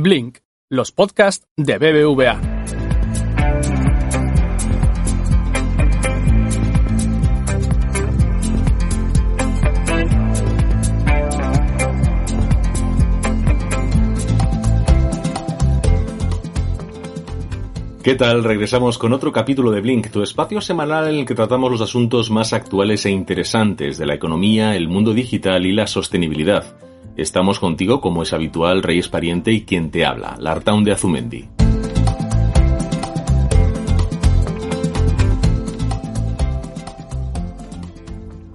Blink, los podcasts de BBVA. ¿Qué tal? Regresamos con otro capítulo de Blink, tu espacio semanal en el que tratamos los asuntos más actuales e interesantes de la economía, el mundo digital y la sostenibilidad. Estamos contigo, como es habitual, Reyes Pariente y quien te habla, Lartaun de Azumendi.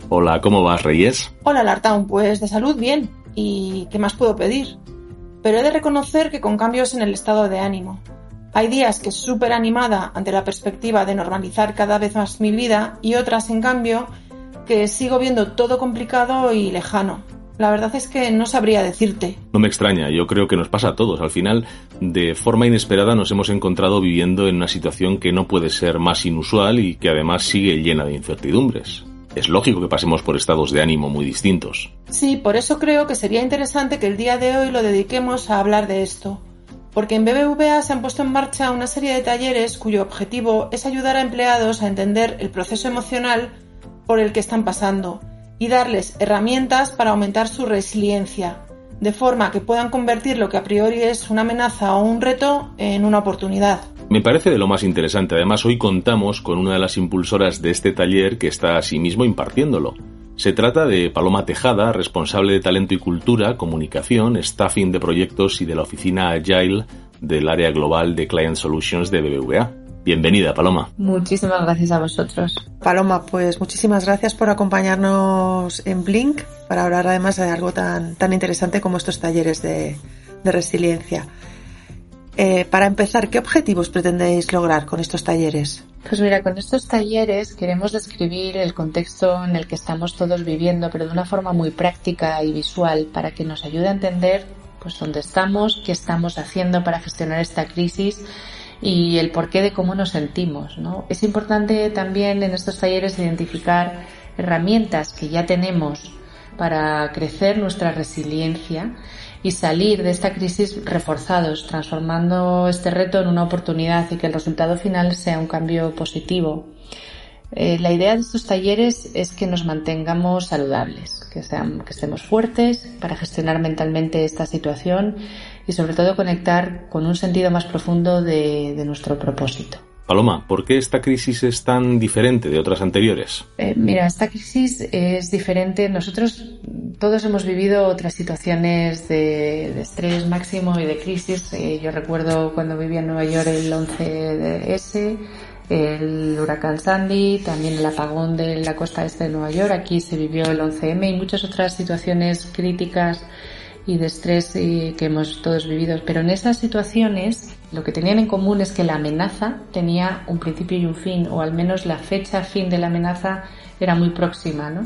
Hola, ¿cómo vas, Reyes? Hola, Lartaun, pues de salud bien. ¿Y qué más puedo pedir? Pero he de reconocer que con cambios en el estado de ánimo. Hay días que súper animada ante la perspectiva de normalizar cada vez más mi vida y otras, en cambio, que sigo viendo todo complicado y lejano. La verdad es que no sabría decirte. No me extraña, yo creo que nos pasa a todos. Al final, de forma inesperada nos hemos encontrado viviendo en una situación que no puede ser más inusual y que además sigue llena de incertidumbres. Es lógico que pasemos por estados de ánimo muy distintos. Sí, por eso creo que sería interesante que el día de hoy lo dediquemos a hablar de esto. Porque en BBVA se han puesto en marcha una serie de talleres cuyo objetivo es ayudar a empleados a entender el proceso emocional por el que están pasando y darles herramientas para aumentar su resiliencia, de forma que puedan convertir lo que a priori es una amenaza o un reto en una oportunidad. Me parece de lo más interesante. Además, hoy contamos con una de las impulsoras de este taller que está asimismo impartiéndolo. Se trata de Paloma Tejada, responsable de talento y cultura, comunicación, staffing de proyectos y de la oficina Agile del área global de Client Solutions de BBVA. Bienvenida, Paloma. Muchísimas gracias a vosotros. Paloma, pues muchísimas gracias por acompañarnos en Blink para hablar además de algo tan, tan interesante como estos talleres de, resiliencia. Eh, para empezar, ¿qué objetivos pretendéis lograr con estos talleres? Pues mira, con estos talleres queremos describir el contexto en el que estamos todos viviendo, pero de una forma muy práctica y visual, para que nos ayude a entender pues dónde estamos, qué estamos haciendo para gestionar esta crisis y el porqué de cómo nos sentimos. ¿no? Es importante también en estos talleres identificar herramientas que ya tenemos para crecer nuestra resiliencia y salir de esta crisis reforzados, transformando este reto en una oportunidad y que el resultado final sea un cambio positivo. Eh, la idea de estos talleres es que nos mantengamos saludables, que, sean, que estemos fuertes para gestionar mentalmente esta situación y sobre todo conectar con un sentido más profundo de, nuestro propósito. Paloma, ¿por qué esta crisis es tan diferente de otras anteriores? Eh, mira, esta crisis es diferente. Nosotros todos hemos vivido otras situaciones de, estrés máximo y de crisis. Eh, yo recuerdo cuando vivía en Nueva York el 11 de S, el huracán Sandy, también el apagón de la costa este de Nueva York. Aquí se vivió el 11M y muchas otras situaciones críticas y de estrés eh, que hemos todos vivido. Pero en esas situaciones lo que tenían en común es que la amenaza tenía un principio y un fin, o al menos la fecha fin de la amenaza era muy próxima, ¿no?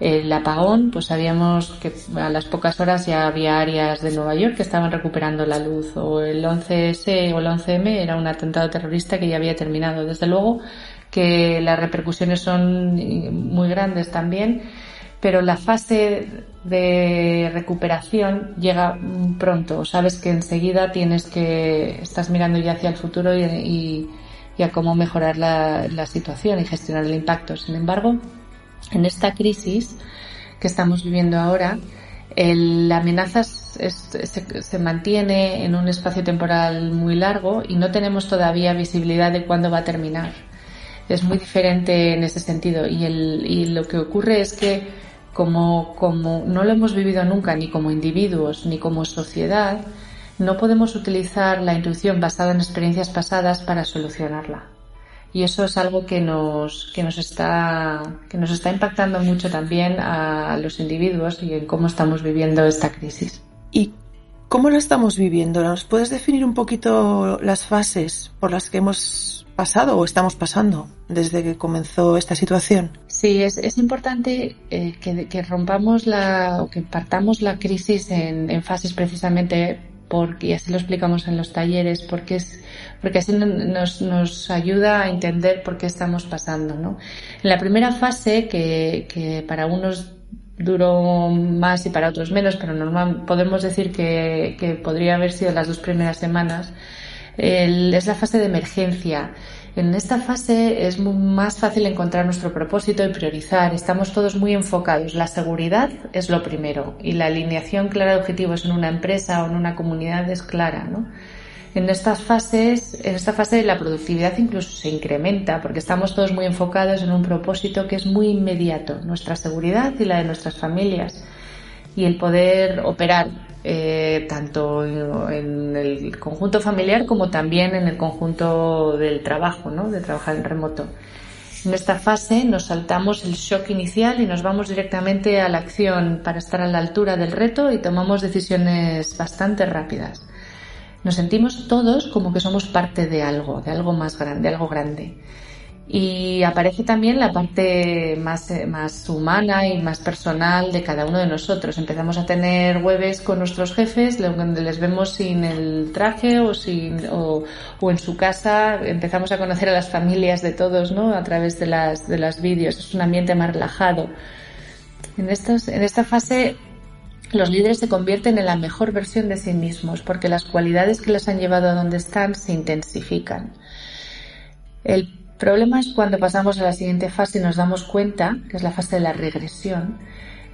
El apagón, pues sabíamos que a las pocas horas ya había áreas de Nueva York que estaban recuperando la luz, o el 11S o el 11M era un atentado terrorista que ya había terminado. Desde luego que las repercusiones son muy grandes también pero la fase de recuperación llega pronto. Sabes que enseguida tienes que, estás mirando ya hacia el futuro y, a cómo mejorar la, situación y gestionar el impacto. Sin embargo, en esta crisis que estamos viviendo ahora, la amenaza se, se, mantiene en un espacio temporal muy largo y no tenemos todavía visibilidad de cuándo va a terminar. Es muy diferente en ese sentido y, el, y lo que ocurre es que como, como no lo hemos vivido nunca ni como individuos ni como sociedad, no podemos utilizar la intuición basada en experiencias pasadas para solucionarla. Y eso es algo que nos, que nos está, que nos está impactando mucho también a los individuos y en cómo estamos viviendo esta crisis. ¿Y ¿Cómo lo estamos viviendo? ¿Nos puedes definir un poquito las fases por las que hemos pasado o estamos pasando desde que comenzó esta situación? Sí, es, es importante eh, que, que, rompamos la o que partamos la crisis en, en fases precisamente porque y así lo explicamos en los talleres, porque es porque así nos, nos ayuda a entender por qué estamos pasando, ¿no? En la primera fase, que, que para unos duró más y para otros menos, pero normal, podemos decir que, que podría haber sido las dos primeras semanas. Es la fase de emergencia. En esta fase es más fácil encontrar nuestro propósito y priorizar. Estamos todos muy enfocados. La seguridad es lo primero y la alineación clara de objetivos en una empresa o en una comunidad es clara. En estas fases, en esta fase la productividad incluso se incrementa porque estamos todos muy enfocados en un propósito que es muy inmediato, nuestra seguridad y la de nuestras familias y el poder operar eh, tanto en el conjunto familiar como también en el conjunto del trabajo, ¿no? de trabajar en remoto. En esta fase nos saltamos el shock inicial y nos vamos directamente a la acción para estar a la altura del reto y tomamos decisiones bastante rápidas nos sentimos todos como que somos parte de algo, de algo más grande, algo grande. Y aparece también la parte más, eh, más humana y más personal de cada uno de nosotros. Empezamos a tener webs con nuestros jefes, donde les vemos sin el traje o, sin, o, o en su casa. Empezamos a conocer a las familias de todos, ¿no? A través de las, de las vídeos. Es un ambiente más relajado. En, estos, en esta fase los líderes se convierten en la mejor versión de sí mismos porque las cualidades que les han llevado a donde están se intensifican. El problema es cuando pasamos a la siguiente fase y nos damos cuenta, que es la fase de la regresión,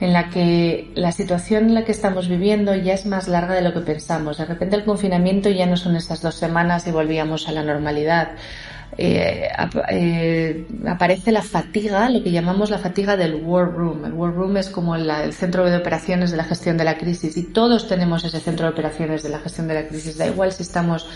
en la que la situación en la que estamos viviendo ya es más larga de lo que pensamos. De repente el confinamiento ya no son esas dos semanas y volvíamos a la normalidad eh, eh, aparece la fatiga, lo que llamamos la fatiga del War Room. El War Room es como el centro de operaciones de la gestión de la crisis y todos tenemos ese centro de operaciones de la gestión de la crisis. Da igual si estamos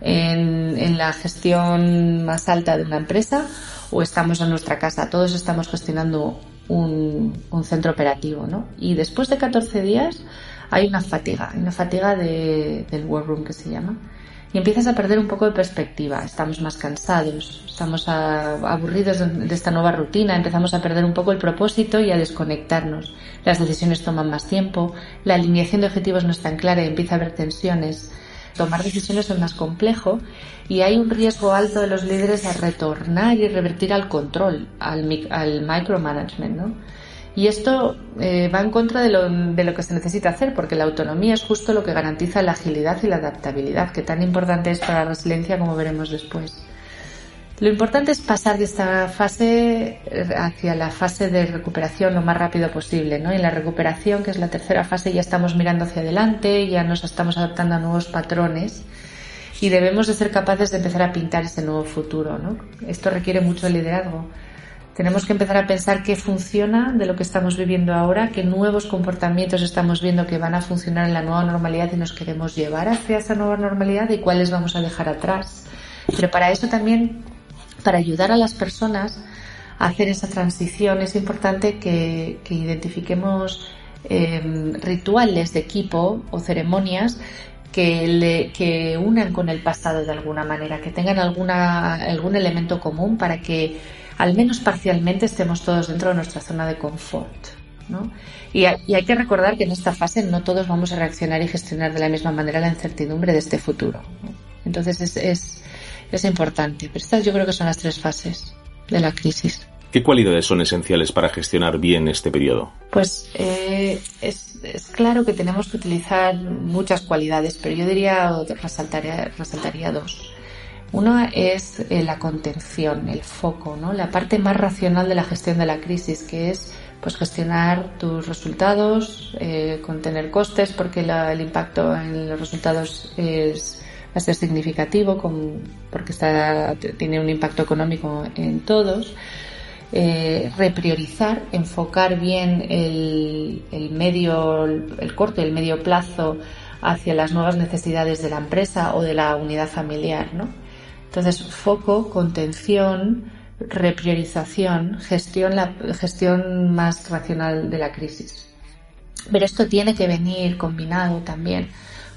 en, en la gestión más alta de una empresa o estamos en nuestra casa. Todos estamos gestionando un, un centro operativo, ¿no? Y después de 14 días hay una fatiga, una fatiga de, del War Room que se llama y empiezas a perder un poco de perspectiva. Estamos más cansados, estamos aburridos de esta nueva rutina, empezamos a perder un poco el propósito y a desconectarnos. Las decisiones toman más tiempo, la alineación de objetivos no es tan clara y empieza a haber tensiones. Tomar decisiones es más complejo y hay un riesgo alto de los líderes a retornar y revertir al control, al, al micromanagement, ¿no? Y esto eh, va en contra de lo, de lo que se necesita hacer, porque la autonomía es justo lo que garantiza la agilidad y la adaptabilidad, que tan importante es para la resiliencia como veremos después. Lo importante es pasar de esta fase hacia la fase de recuperación lo más rápido posible, ¿no? En la recuperación, que es la tercera fase, ya estamos mirando hacia adelante, ya nos estamos adaptando a nuevos patrones y debemos de ser capaces de empezar a pintar ese nuevo futuro. Esto requiere mucho liderazgo tenemos que empezar a pensar qué funciona de lo que estamos viviendo ahora, qué nuevos comportamientos estamos viendo que van a funcionar en la nueva normalidad y nos queremos llevar hacia esa nueva normalidad y cuáles vamos a dejar atrás. Pero para eso también, para ayudar a las personas a hacer esa transición, es importante que, identifiquemos em, rituales de equipo o ceremonias que, le, que unan con el pasado de alguna manera, que tengan alguna, algún elemento común para que al menos parcialmente estemos todos dentro de nuestra zona de confort. ¿no? Y, hay que recordar que en esta fase no todos vamos a reaccionar y gestionar de la misma manera la incertidumbre de este futuro. Entonces es, es, es importante. Pero estas yo creo que son las tres fases de la crisis. ¿Qué cualidades son esenciales para gestionar bien este periodo? Pues eh, es, es, claro que tenemos que utilizar muchas cualidades, pero yo diría, resaltaría, resaltaría dos. Una es eh, la contención, el foco, ¿no? la parte más racional de la gestión de la crisis, que es pues gestionar tus resultados, eh, contener costes, porque el impacto en los resultados es, a ser significativo, porque está, tiene un impacto económico en todos. Eh, repriorizar, enfocar bien el, el medio, el corto y el medio plazo hacia las nuevas necesidades de la empresa o de la unidad familiar, ¿no? Entonces, foco, contención, repriorización, gestión, la gestión más racional de la crisis. Pero esto tiene que venir combinado también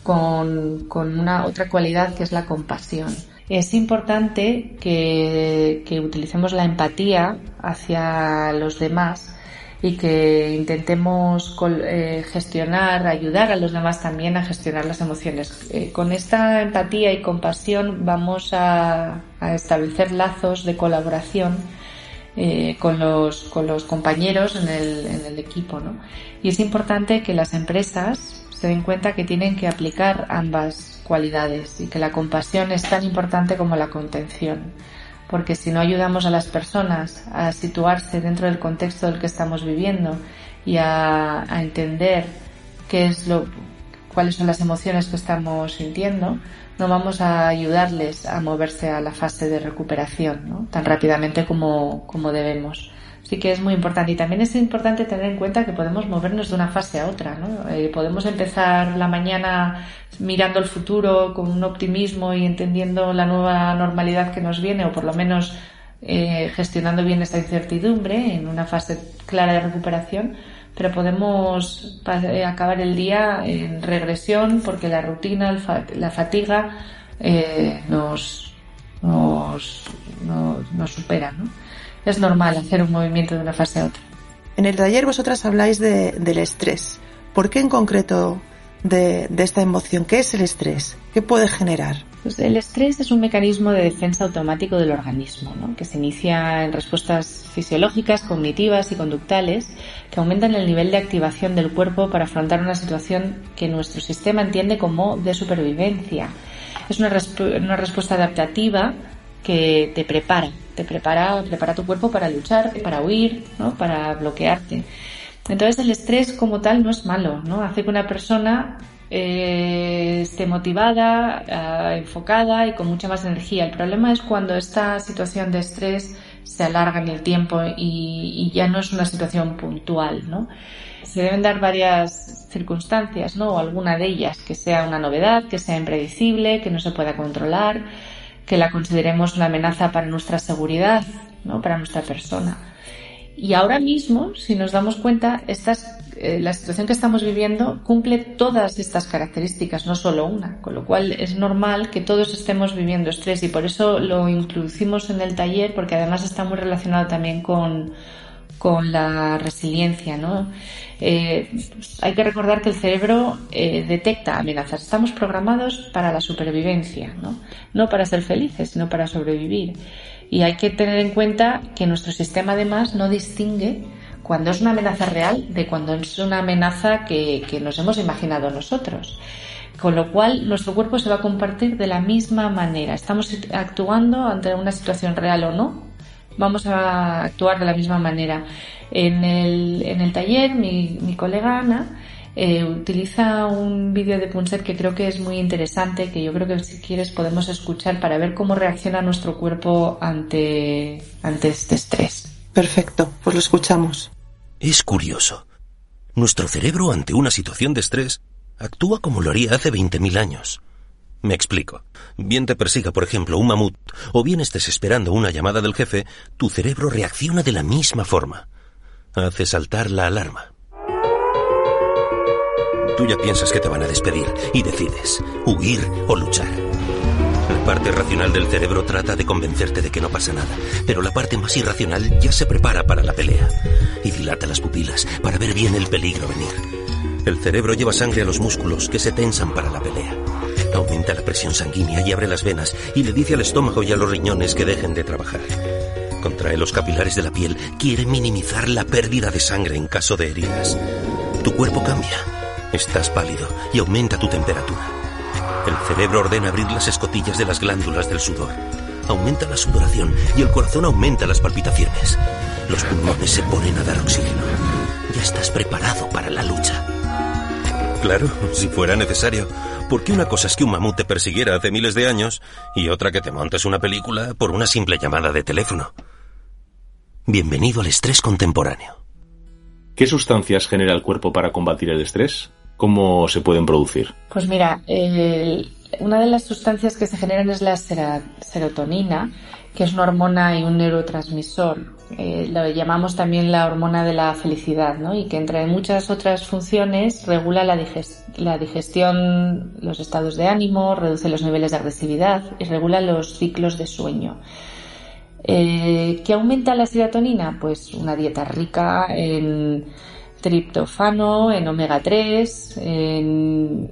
con, una otra cualidad que es la compasión. Es importante que, que utilicemos la empatía hacia los demás y que intentemos eh, gestionar, ayudar a los demás también a gestionar las emociones. Eh, con esta empatía y compasión vamos a, establecer lazos de colaboración eh, con, los, con los compañeros en el, en el equipo. ¿no? Y es importante que las empresas se den cuenta que tienen que aplicar ambas cualidades y que la compasión es tan importante como la contención. Porque si no ayudamos a las personas a situarse dentro del contexto del que estamos viviendo y a, entender qué es lo, cuáles son las emociones que estamos sintiendo, no vamos a ayudarles a moverse a la fase de recuperación tan rápidamente como, como debemos sí que es muy importante. Y también es importante tener en cuenta que podemos movernos de una fase a otra, ¿no? Eh, podemos empezar la mañana mirando el futuro con un optimismo y entendiendo la nueva normalidad que nos viene, o por lo menos eh, gestionando bien esta incertidumbre en una fase clara de recuperación, pero podemos eh, acabar el día en regresión porque la rutina, la fatiga nos, nos, nos, nos supera, ¿no? Es normal hacer un movimiento de una fase a otra. En el taller vosotras habláis del estrés. ¿Por qué en concreto de, esta emoción? ¿Qué es el estrés? ¿Qué puede generar? Pues el estrés es un mecanismo de defensa automático del organismo, que se inicia en respuestas fisiológicas, cognitivas y conductales que aumentan el nivel de activación del cuerpo para afrontar una situación que nuestro sistema entiende como de supervivencia. Es una, una respuesta adaptativa que te prepara, te prepara, prepara tu cuerpo para luchar, para huir, ¿no? para bloquearte. Entonces el estrés como tal no es malo, ¿no? Hace que una persona eh, esté motivada, eh, enfocada y con mucha más energía. El problema es cuando esta situación de estrés se alarga en el tiempo y, y ya no es una situación puntual, ¿no? Se deben dar varias circunstancias, ¿no? O alguna de ellas que sea una novedad, que sea impredecible, que no se pueda controlar, que la consideremos una amenaza para nuestra seguridad, ¿no? para nuestra persona. Y ahora mismo, si nos damos cuenta, eh, la situación que estamos viviendo cumple todas estas características, no solo una, con lo cual es normal que todos estemos viviendo estrés y por eso lo introducimos en el taller porque además está muy relacionado también con, con la resiliencia, ¿no? Eh, hay que recordar que el cerebro eh, detecta amenazas. Estamos programados para la supervivencia, ¿no? No para ser felices, sino para sobrevivir. Y hay que tener en cuenta que nuestro sistema además no distingue cuando es una amenaza real de cuando es una amenaza que, que nos hemos imaginado nosotros. Con lo cual, nuestro cuerpo se va a compartir de la misma manera. Estamos actuando ante una situación real o no, vamos a actuar de la misma manera. En el, en el taller, mi, mi colega Ana eh, utiliza un vídeo de Punset que creo que es muy interesante, que yo creo que si quieres podemos escuchar para ver cómo reacciona nuestro cuerpo ante, ante este estrés. Perfecto, pues lo escuchamos. Es curioso. Nuestro cerebro ante una situación de estrés actúa como lo haría hace 20.000 años. Me explico. Bien te persiga, por ejemplo, un mamut, o bien estés esperando una llamada del jefe, tu cerebro reacciona de la misma forma. Hace saltar la alarma. Tú ya piensas que te van a despedir y decides huir o luchar. La parte racional del cerebro trata de convencerte de que no pasa nada, pero la parte más irracional ya se prepara para la pelea y dilata las pupilas para ver bien el peligro venir. El cerebro lleva sangre a los músculos que se tensan para la pelea. Aumenta la presión sanguínea y abre las venas y le dice al estómago y a los riñones que dejen de trabajar. Contrae los capilares de la piel, quiere minimizar la pérdida de sangre en caso de heridas. Tu cuerpo cambia. Estás pálido y aumenta tu temperatura. El cerebro ordena abrir las escotillas de las glándulas del sudor. Aumenta la sudoración y el corazón aumenta las palpitaciones. Los pulmones se ponen a dar oxígeno. Ya estás preparado para la lucha. Claro, si fuera necesario. Porque una cosa es que un mamut te persiguiera hace miles de años y otra que te montes una película por una simple llamada de teléfono. Bienvenido al estrés contemporáneo. ¿Qué sustancias genera el cuerpo para combatir el estrés? ¿Cómo se pueden producir? Pues mira, una de las sustancias que se generan es la serotonina, que es una hormona y un neurotransmisor eh, lo llamamos también la hormona de la felicidad, ¿no? Y que entre muchas otras funciones regula la, la digestión, los estados de ánimo, reduce los niveles de agresividad y regula los ciclos de sueño. Eh, ¿Qué aumenta la serotonina? Pues una dieta rica en triptofano, en omega 3, en,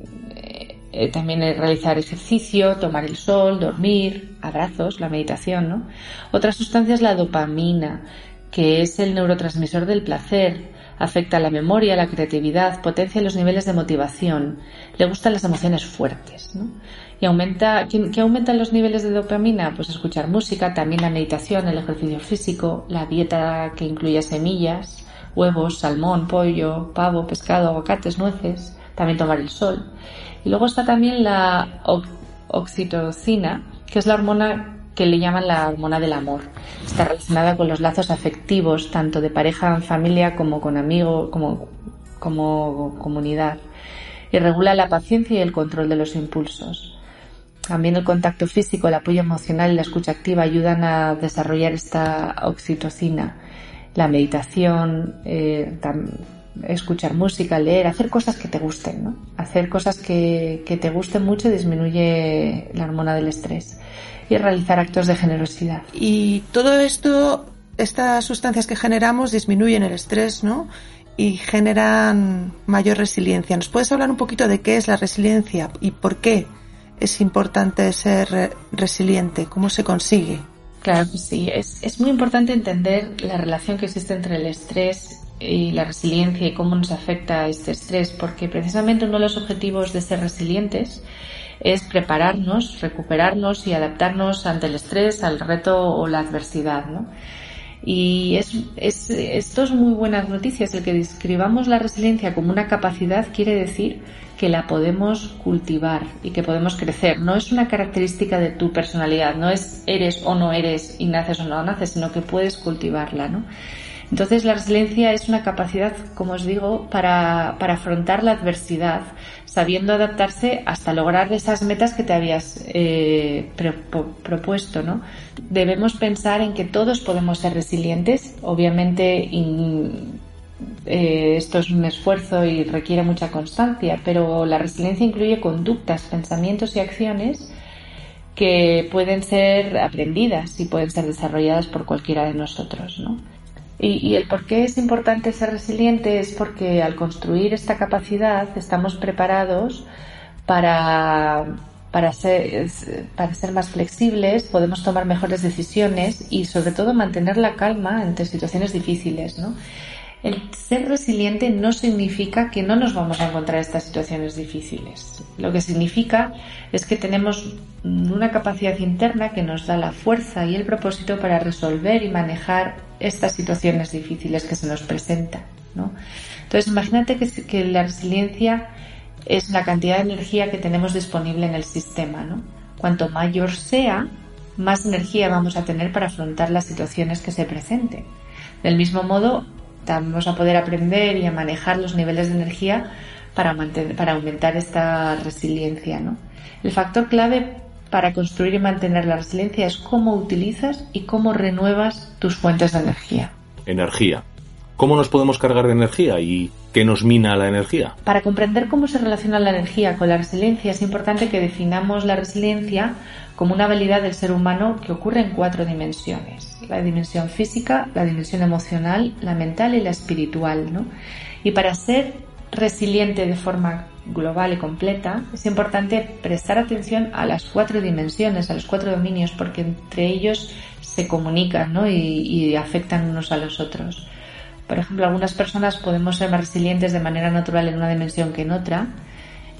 eh, también realizar ejercicio, tomar el sol, dormir, abrazos, la meditación, ¿no? Otra sustancia es la dopamina, que es el neurotransmisor del placer, afecta la memoria, la creatividad, potencia los niveles de motivación, le gustan las emociones fuertes, ¿no? Y aumenta, ¿qué, aumentan los niveles de dopamina? Pues escuchar música, también la meditación, el ejercicio físico, la dieta que incluye semillas, huevos, salmón, pollo, pavo, pescado, aguacates, nueces, también tomar el sol. Y luego está también la oxitocina, que es la hormona que le llaman la hormona del amor. Está relacionada con los lazos afectivos, tanto de pareja familia como con amigos, como, como comunidad. Y regula la paciencia y el control de los impulsos. También el contacto físico, el apoyo emocional y la escucha activa ayudan a desarrollar esta oxitocina. La meditación, eh, escuchar música, leer, hacer cosas que te gusten, ¿no? Hacer cosas que, que te gusten mucho disminuye la hormona del estrés. Y realizar actos de generosidad. Y todo esto, estas sustancias que generamos disminuyen el estrés, ¿no? Y generan mayor resiliencia. ¿Nos puedes hablar un poquito de qué es la resiliencia y por qué es importante ser resiliente? ¿Cómo se consigue? Claro que sí. Es, es muy importante entender la relación que existe entre el estrés y la resiliencia y cómo nos afecta este estrés, porque precisamente uno de los objetivos de ser resilientes es prepararnos, recuperarnos y adaptarnos ante el estrés, al reto o la adversidad, ¿no? Y es, es, esto es muy buenas noticias. El que describamos la resiliencia como una capacidad quiere decir que la podemos cultivar y que podemos crecer. No es una característica de tu personalidad, no es eres o no eres y naces o no naces, sino que puedes cultivarla, ¿no? Entonces la resiliencia es una capacidad, como os digo, para, para afrontar la adversidad, sabiendo adaptarse hasta lograr esas metas que te habías eh, propuesto, ¿no? Debemos pensar en que todos podemos ser resilientes, obviamente eh, esto es un esfuerzo y requiere mucha constancia, pero la resiliencia incluye conductas, pensamientos y acciones que pueden ser aprendidas y pueden ser desarrolladas por cualquiera de nosotros, ¿no? Y, el por qué es importante ser resiliente es porque al construir esta capacidad estamos preparados para, para, ser, para ser más flexibles, podemos tomar mejores decisiones y sobre todo mantener la calma ante situaciones difíciles. ¿no? El ser resiliente no significa que no nos vamos a encontrar estas situaciones difíciles. Lo que significa es que tenemos una capacidad interna que nos da la fuerza y el propósito para resolver y manejar estas situaciones difíciles que se nos presentan. ¿no? Entonces, imagínate que, la resiliencia es la cantidad de energía que tenemos disponible en el sistema. Cuanto mayor sea, más energía vamos a tener para afrontar las situaciones que se presenten. Del mismo modo, vamos a poder aprender y a manejar los niveles de energía para, para aumentar esta resiliencia. ¿no? El factor clave para construir y mantener la resiliencia es cómo utilizas y cómo renuevas tus fuentes de energía. Energía. ¿Cómo nos podemos cargar de energía y qué nos mina la energía? Para comprender cómo se relaciona la energía con la resiliencia es importante que definamos la resiliencia como una habilidad del ser humano que ocurre en cuatro dimensiones. La dimensión física, la dimensión emocional, la mental y la espiritual. ¿no? Y para ser resiliente de forma global y completa, es importante prestar atención a las cuatro dimensiones, a los cuatro dominios, porque entre ellos se comunican y, afectan unos a los otros. Por ejemplo, algunas personas podemos ser más resilientes de manera natural en una dimensión que en otra,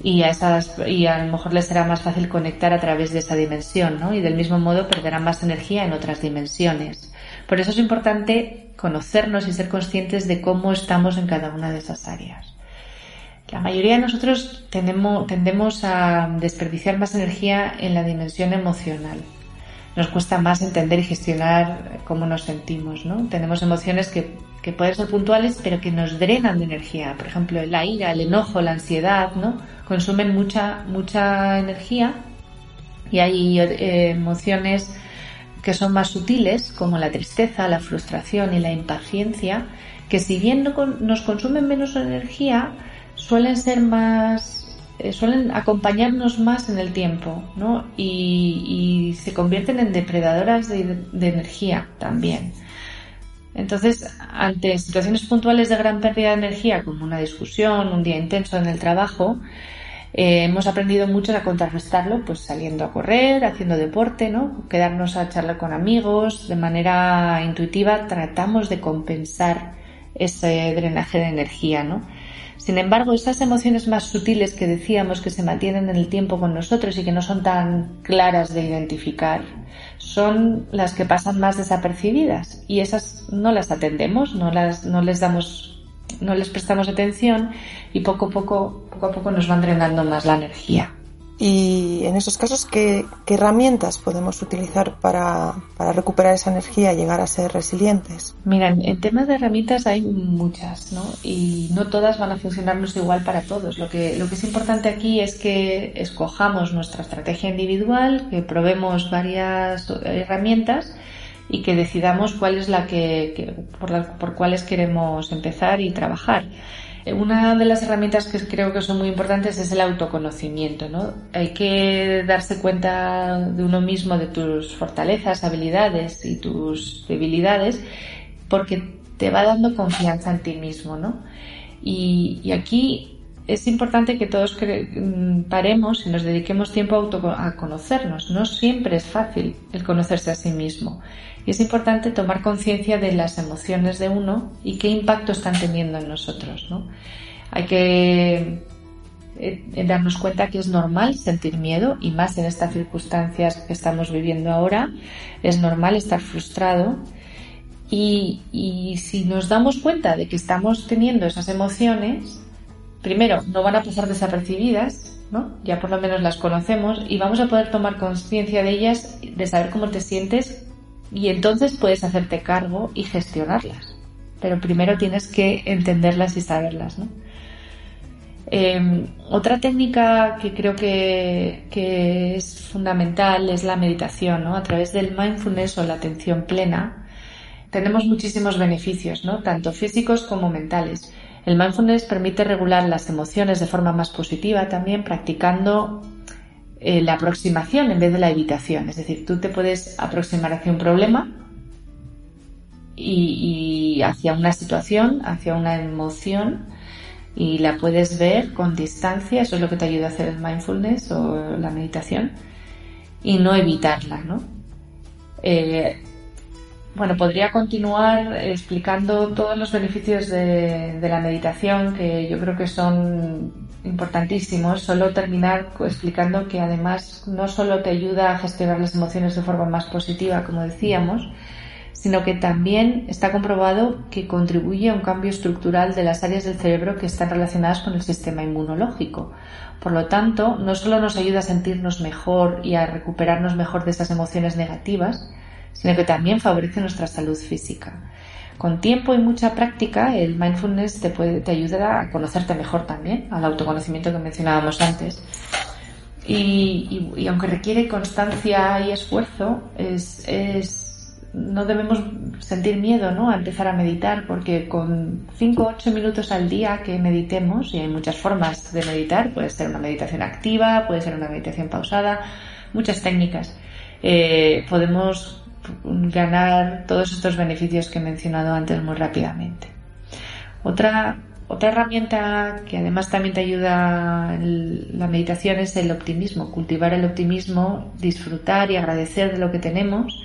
y a, esas, y a lo mejor les será más fácil conectar a través de esa dimensión, ¿no? Y del mismo modo perderán más energía en otras dimensiones. Por eso es importante conocernos y ser conscientes de cómo estamos en cada una de esas áreas. La mayoría de nosotros tendemos a desperdiciar más energía en la dimensión emocional. Nos cuesta más entender y gestionar cómo nos sentimos, ¿no? Tenemos emociones que, que pueden ser puntuales, pero que nos drenan de energía. Por ejemplo, la ira, el enojo, la ansiedad, ¿no? Consumen mucha, mucha energía y hay eh, emociones que son más sutiles, como la tristeza, la frustración y la impaciencia, que si bien nos consumen menos energía, suelen ser más eh, suelen acompañarnos más en el tiempo ¿no? y, se convierten en depredadoras de, energía también. Entonces, ante situaciones puntuales de gran pérdida de energía, como una discusión, un día intenso en el trabajo, eh, hemos aprendido mucho a contrarrestarlo, pues saliendo a correr, haciendo deporte, ¿no? Quedarnos a charlar con amigos, de manera intuitiva tratamos de compensar ese drenaje de energía, ¿no? Sin embargo, esas emociones más sutiles que decíamos que se mantienen en el tiempo con nosotros y que no son tan claras de identificar, son las que pasan más desapercibidas y esas no las atendemos, no, las, no les damos, no les prestamos atención y poco a poco, poco a poco nos van drenando más la energía. Y en esos casos, ¿qué, herramientas podemos utilizar para, recuperar esa energía y llegar a ser resilientes? Mira, en, temas de herramientas hay muchas, ¿no? Y no todas van a funcionarnos igual para todos. Lo que, lo que es importante aquí es que escojamos nuestra estrategia individual, que probemos varias herramientas y que decidamos cuál es la que, por, por cuáles queremos empezar y trabajar. Una de las herramientas que creo que son muy importantes es el autoconocimiento, ¿no? Hay que darse cuenta de uno mismo, de tus fortalezas, habilidades y tus debilidades, porque te va dando confianza en ti mismo, ¿no? Y, aquí es importante que todos mm, paremos y nos dediquemos tiempo a, conocernos. No siempre es fácil el conocerse a sí mismo. Y es importante tomar conciencia de las emociones de uno y qué impacto están teniendo en nosotros. ¿no? Hay que eh, darnos cuenta que es normal sentir miedo y más en estas circunstancias que estamos viviendo ahora. Es normal estar frustrado. Y, y si nos damos cuenta de que estamos teniendo esas emociones, primero, no van a pasar desapercibidas, ¿no? Ya por lo menos las conocemos y vamos a poder tomar conciencia de ellas, de saber cómo te sientes y entonces puedes hacerte cargo y gestionarlas. Pero primero tienes que entenderlas y saberlas. ¿no? Em, otra técnica que creo que, que, es fundamental es la meditación. ¿no? A través del mindfulness o la atención plena tenemos muchísimos beneficios, ¿no? tanto físicos como mentales. El mindfulness permite regular las emociones de forma más positiva también practicando eh, la aproximación en vez de la evitación. Es decir, tú te puedes aproximar hacia un problema y, hacia una situación, hacia una emoción y la puedes ver con distancia. Eso es lo que te ayuda a hacer el mindfulness o la meditación y no evitarla, ¿no? Eh, bueno, podría continuar explicando todos los beneficios de, la meditación, que yo creo que son importantísimos. Solo terminar explicando que además no solo te ayuda a gestionar las emociones de forma más positiva, como decíamos, sino que también está comprobado que contribuye a un cambio estructural de las áreas del cerebro que están relacionadas con el sistema inmunológico. Por lo tanto, no solo nos ayuda a sentirnos mejor y a recuperarnos mejor de esas emociones negativas, sino que también favorece nuestra salud física. Con tiempo y mucha práctica, el mindfulness te, puede, te ayudará a conocerte mejor también, al autoconocimiento que mencionábamos antes. Y, aunque requiere constancia y esfuerzo, es, es, no debemos sentir miedo ¿no? a empezar a meditar, porque con 5 o 8 minutos al día que meditemos, y hay muchas formas de meditar, puede ser una meditación activa, puede ser una meditación pausada, muchas técnicas, eh, podemos ganar todos estos beneficios que he mencionado antes muy rápidamente. Otra, otra herramienta que además también te ayuda en la meditación es el optimismo, cultivar el optimismo, disfrutar y agradecer de lo que tenemos,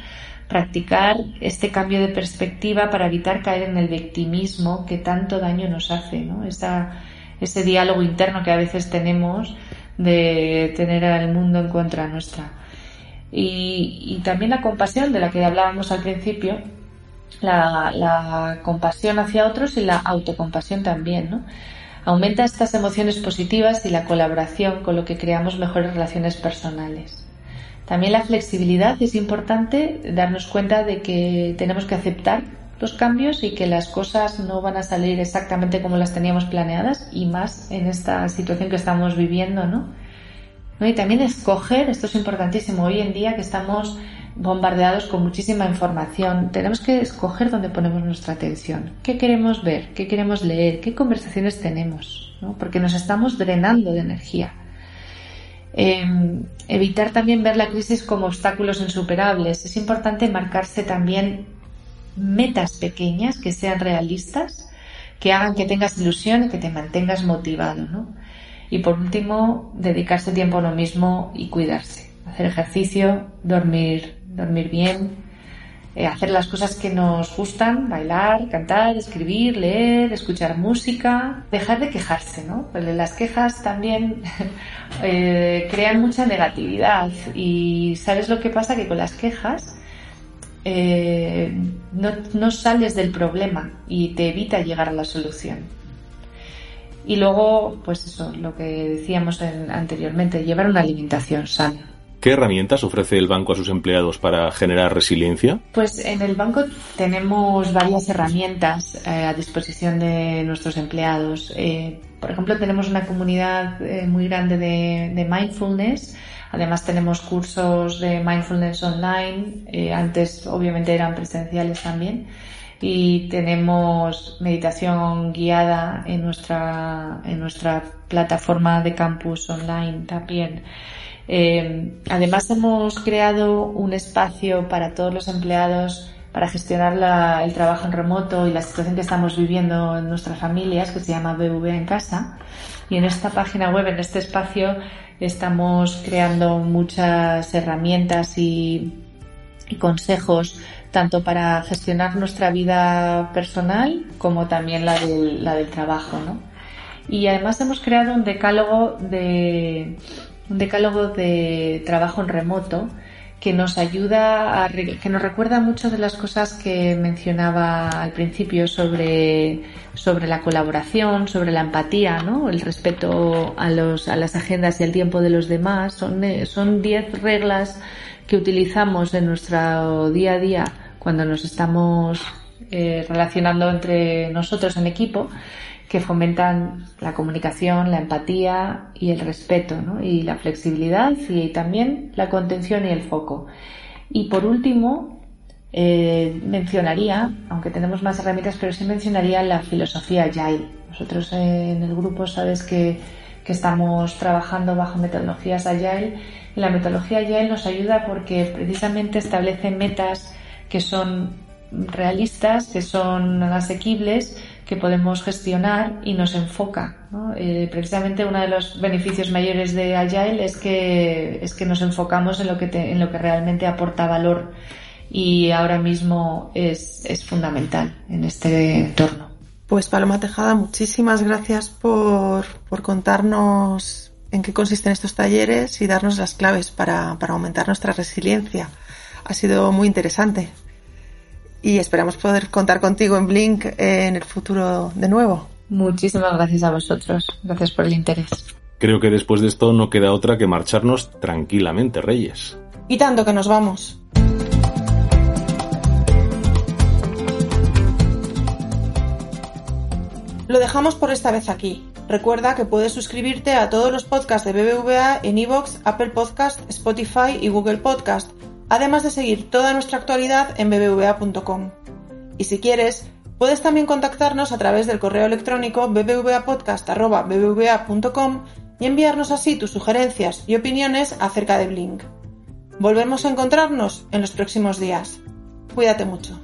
practicar este cambio de perspectiva para evitar caer en el victimismo que tanto daño nos hace, ¿no? ese diálogo interno que a veces tenemos de tener al mundo en contra nuestra y, también la compasión de la que hablábamos al principio, la, compasión hacia otros y la autocompasión también, ¿no? Aumenta estas emociones positivas y la colaboración con lo que creamos mejores relaciones personales. También la flexibilidad es importante darnos cuenta de que tenemos que aceptar los cambios y que las cosas no van a salir exactamente como las teníamos planeadas y más en esta situación que estamos viviendo, ¿no? Y también escoger, esto es importantísimo hoy en día que estamos bombardeados con muchísima información. Tenemos que escoger dónde ponemos nuestra atención. ¿Qué queremos ver? ¿Qué queremos leer? ¿Qué conversaciones tenemos? Porque nos estamos drenando de energía. Em, evitar también ver la crisis como obstáculos insuperables. Es importante marcarse también metas pequeñas que sean realistas, que hagan que tengas ilusión y que te mantengas motivado. Y por último, dedicarse tiempo a lo mismo y cuidarse. Hacer ejercicio, dormir, dormir bien, eh, hacer las cosas que nos gustan, bailar, cantar, escribir, leer, escuchar música, dejar de quejarse, ¿no? Pues las quejas también eh, crean mucha negatividad y ¿sabes lo que pasa? Que con las quejas eh, no, no sales del problema y te evita llegar a la solución. Y luego, pues eso, lo que decíamos anteriormente, llevar una alimentación sana. ¿Qué herramientas ofrece el banco a sus empleados para generar resiliencia? Pues en el banco tenemos varias herramientas eh, a disposición de nuestros empleados. Eh, por ejemplo, tenemos una comunidad eh, muy grande de, mindfulness. Además tenemos cursos de mindfulness online. antes obviamente eran presenciales también. Y tenemos meditación guiada en nuestra, en nuestra plataforma de campus online también. Eh, además hemos creado un espacio para todos los empleados para gestionar el trabajo en remoto y la situación que estamos viviendo en nuestras familias, que se llama BV en casa. Y en esta página web, en este espacio, estamos creando muchas herramientas y, consejos tanto para gestionar nuestra vida personal como también la del, la del trabajo. ¿no? Y además hemos creado un decálogo de, un decálogo de trabajo en remoto que nos ayuda a, que nos recuerda mucho de las cosas que mencionaba al principio sobre, sobre la colaboración, sobre la empatía, ¿no? el respeto a, los, a las agendas y el tiempo de los demás. Son, eh, son diez reglas que utilizamos en nuestro día a día cuando nos estamos eh, relacionando entre nosotros en equipo que fomentan la comunicación, la empatía y el respeto, ¿no? y la flexibilidad y también la contención y el foco. Y por último, eh, mencionaría, aunque tenemos más herramientas, pero sí mencionaría la filosofía Agile. Nosotros en el grupo sabes que, que estamos trabajando bajo metodologías Agile y la metodología Agile nos ayuda porque precisamente establece metas que son realistas, que son asequibles, que podemos gestionar y nos enfoca. Eh, precisamente uno de los beneficios mayores de Agile es que, es que nos enfocamos en lo que, en lo que realmente aporta valor y ahora mismo es, es fundamental en este entorno. Pues Paloma Tejada, muchísimas gracias por, por contarnos en qué consisten estos talleres y darnos las claves para, para aumentar nuestra resiliencia. Ha sido muy interesante y esperamos poder contar contigo en Blink en el futuro de nuevo. Muchísimas gracias a vosotros. Gracias por el interés. Creo que después de esto no queda otra que marcharnos tranquilamente, Reyes. Y tanto que nos vamos. Lo dejamos por esta vez aquí. Recuerda que puedes suscribirte a todos los podcasts de BBVA en iVoox, Apple Podcast, Spotify y Google Podcast además de seguir toda nuestra actualidad en bbva.com. Y si quieres, puedes también contactarnos a través del correo electrónico bbvapodcast.bbva.com y enviarnos así tus sugerencias y opiniones acerca de Blink. Volvemos a encontrarnos en los próximos días. Cuídate mucho.